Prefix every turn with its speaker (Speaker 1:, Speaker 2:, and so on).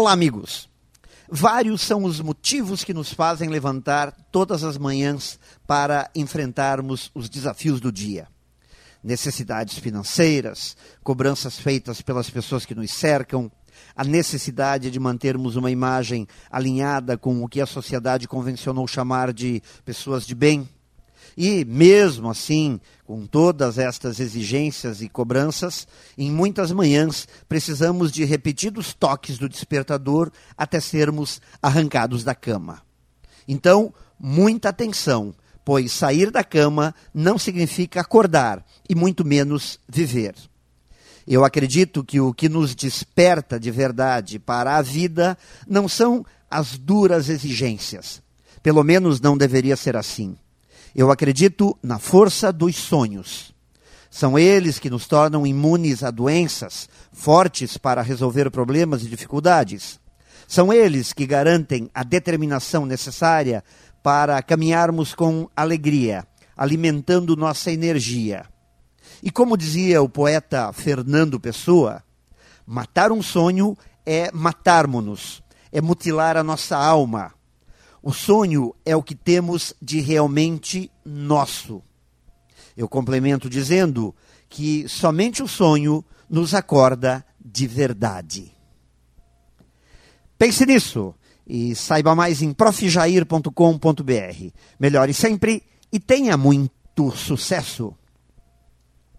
Speaker 1: Olá, amigos. Vários são os motivos que nos fazem levantar todas as manhãs para enfrentarmos os desafios do dia. Necessidades financeiras, cobranças feitas pelas pessoas que nos cercam, a necessidade de mantermos uma imagem alinhada com o que a sociedade convencionou chamar de pessoas de bem e, mesmo assim, com todas estas exigências e cobranças, em muitas manhãs precisamos de repetidos toques do despertador até sermos arrancados da cama. Então, muita atenção, pois sair da cama não significa acordar e muito menos viver. Eu acredito que o que nos desperta de verdade para a vida não são as duras exigências. Pelo menos não deveria ser assim. Eu acredito na força dos sonhos. São eles que nos tornam imunes a doenças, fortes para resolver problemas e dificuldades. São eles que garantem a determinação necessária para caminharmos com alegria, alimentando nossa energia. E como dizia o poeta Fernando Pessoa, matar um sonho é matarmos-nos, é mutilar a nossa alma o sonho é o que temos de realmente nosso. Eu complemento dizendo que somente o sonho nos acorda de verdade. Pense nisso e saiba mais em profjair.com.br. Melhore sempre e tenha muito sucesso!